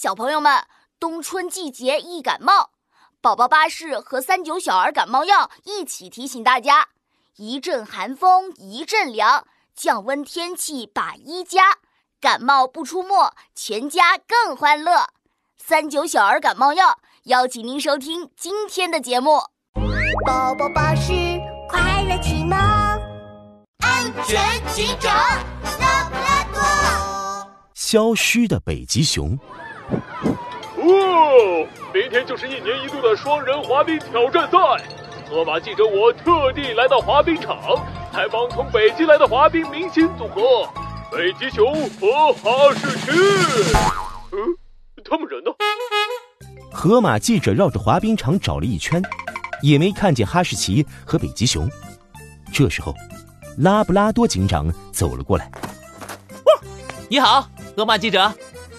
小朋友们，冬春季节易感冒，宝宝巴士和三九小儿感冒药一起提醒大家：一阵寒风一阵凉，降温天气把衣加，感冒不出没，全家更欢乐。三九小儿感冒药邀请您收听今天的节目。宝宝巴士快乐启蒙，安全警长拉布拉多，消失的北极熊。哦，明天就是一年一度的双人滑冰挑战赛。河马记者我特地来到滑冰场，采访从北极来的滑冰明星组合——北极熊和哈士奇。嗯，他们人呢？河马记者绕着滑冰场找了一圈，也没看见哈士奇和北极熊。这时候，拉布拉多警长走了过来。你好，河马记者，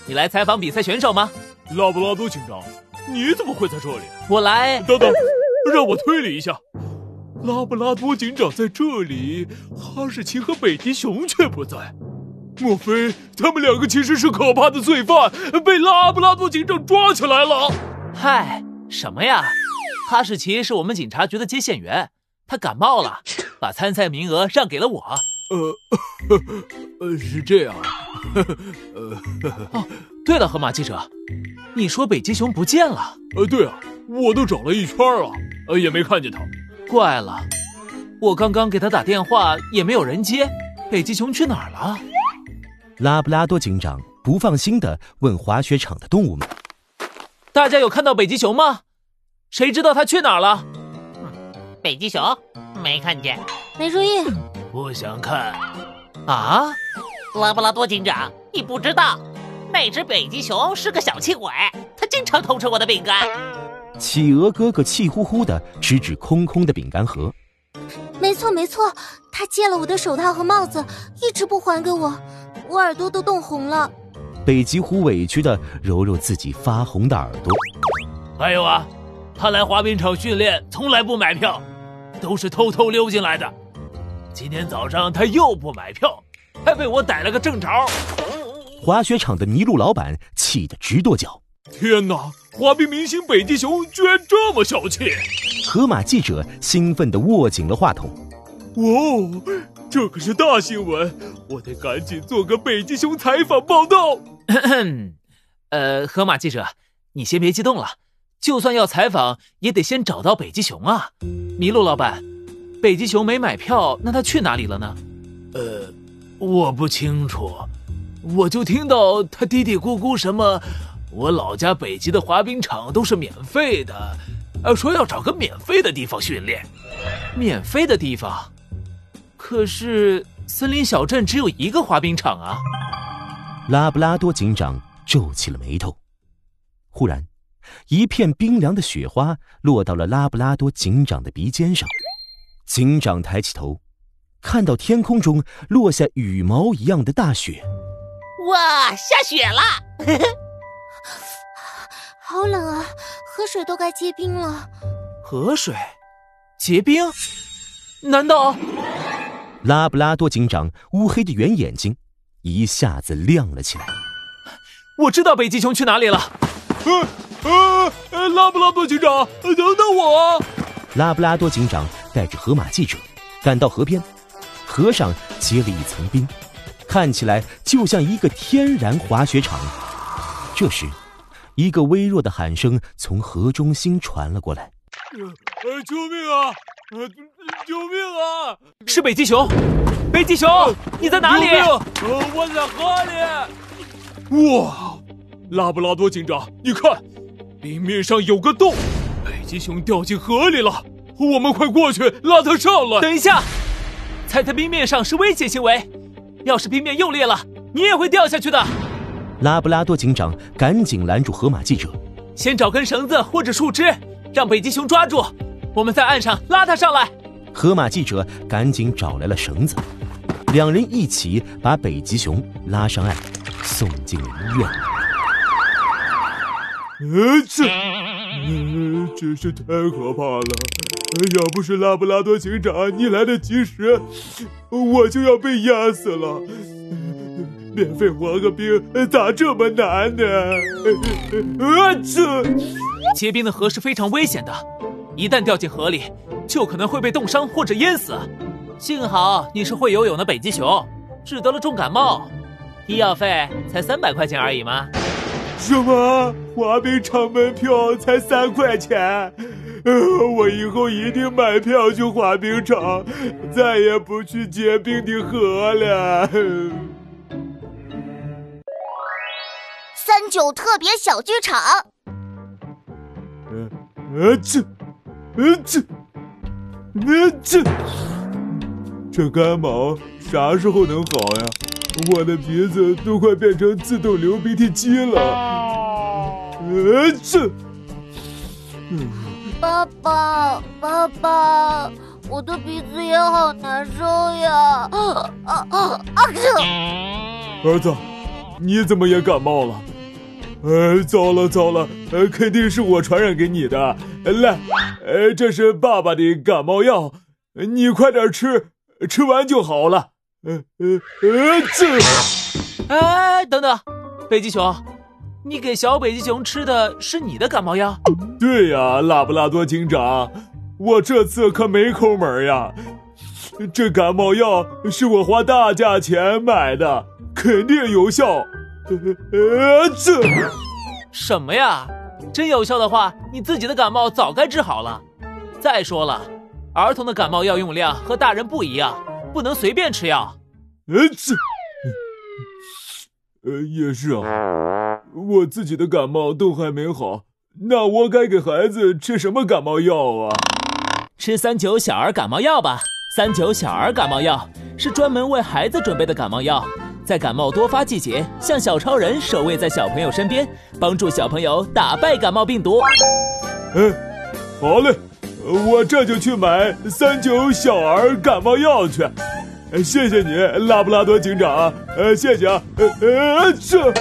你来采访比赛选手吗？拉布拉多警长，你怎么会在这里？我来……等等，让我推理一下。拉布拉多警长在这里，哈士奇和北极熊却不在。莫非他们两个其实是可怕的罪犯，被拉布拉多警长抓起来了？嗨，什么呀？哈士奇是我们警察局的接线员，他感冒了，把参赛名额让给了我。呃，呃，是这样。呃，哦，对了，河马记者，你说北极熊不见了？呃，对啊，我都找了一圈了，呃，也没看见它。怪了，我刚刚给他打电话也没有人接，北极熊去哪儿了？拉布拉多警长不放心的问滑雪场的动物们：“大家有看到北极熊吗？谁知道它去哪儿了？”北极熊没看见，没注意。不想看啊！拉布拉多警长，你不知道，那只北极熊是个小气鬼，它经常偷吃我的饼干。企鹅哥哥气呼呼的指指空空的饼干盒。没错没错，他借了我的手套和帽子，一直不还给我，我耳朵都冻红了。北极狐委屈的揉揉自己发红的耳朵。还有啊，他来滑冰场训练从来不买票，都是偷偷溜进来的。今天早上他又不买票，还被我逮了个正着。滑雪场的麋鹿老板气得直跺脚：“天哪！滑冰明星北极熊居然这么小气！”河马记者兴奋地握紧了话筒：“哦，这可是大新闻！我得赶紧做个北极熊采访报道。”呃，河马记者，你先别激动了，就算要采访，也得先找到北极熊啊！麋鹿老板。北极熊没买票，那他去哪里了呢？呃，我不清楚，我就听到他嘀嘀咕咕什么，我老家北极的滑冰场都是免费的，呃，说要找个免费的地方训练。免费的地方？可是森林小镇只有一个滑冰场啊！拉布拉多警长皱起了眉头。忽然，一片冰凉的雪花落到了拉布拉多警长的鼻尖上。警长抬起头，看到天空中落下羽毛一样的大雪。哇，下雪了！好冷啊，河水都该结冰了。河水结冰？难道？拉布拉多警长乌黑的圆眼睛一下子亮了起来。我知道北极熊去哪里了。呃呃，拉布拉多警长，等等我！拉布拉多警长。带着河马记者赶到河边，河上结了一层冰，看起来就像一个天然滑雪场。这时，一个微弱的喊声从河中心传了过来：“呃，救命啊！呃，救命啊！是北极熊！北极熊，你在哪里？呃，我在河里。哇，拉布拉多警长，你看，冰面上有个洞，北极熊掉进河里了。”我们快过去拉它上来！等一下，踩在冰面上是危险行为，要是冰面又裂了，你也会掉下去的。拉布拉多警长赶紧拦住河马记者，先找根绳子或者树枝，让北极熊抓住，我们在岸上拉它上来。河马记者赶紧找来了绳子，两人一起把北极熊拉上岸，送进了医院。呃，这，嗯，真是太可怕了。要不是拉布拉多警长你来得及时，我就要被压死了。免费滑个冰咋这么难呢？啊这！结冰的河是非常危险的，一旦掉进河里，就可能会被冻伤或者淹死。幸好你是会游泳的北极熊，只得了重感冒，医药费才三百块钱而已嘛。什么？滑冰场门票才三块钱？呃我以后一定买票去滑冰场，再也不去结冰的河了。三九特别小剧场。呃呃这，呃这，呃这，这干毛啥时候能好呀？我的鼻子都快变成自动流鼻涕机了。呃这，爸爸，爸爸，我的鼻子也好难受呀！啊啊啊！儿子，你怎么也感冒了？呃，糟了糟了，呃，肯定是我传染给你的。来，呃，这是爸爸的感冒药，你快点吃，吃完就好了。呃呃呃，这……哎，等等，北极熊，你给小北极熊吃的是你的感冒药？对呀，拉布拉多警长，我这次可没抠门呀。这感冒药是我花大价钱买的，肯定有效。呃，这什么呀？真有效的话，你自己的感冒早该治好了。再说了，儿童的感冒药用量和大人不一样，不能随便吃药。呃，这，呃，也是啊，我自己的感冒都还没好，那我该给孩子吃什么感冒药啊？吃三九小儿感冒药吧。三九小儿感冒药是专门为孩子准备的感冒药。在感冒多发季节，像小超人守卫在小朋友身边，帮助小朋友打败感冒病毒。嗯，好嘞，我这就去买三九小儿感冒药去。谢谢你，拉布拉多警长。呃，谢谢啊。呃，这。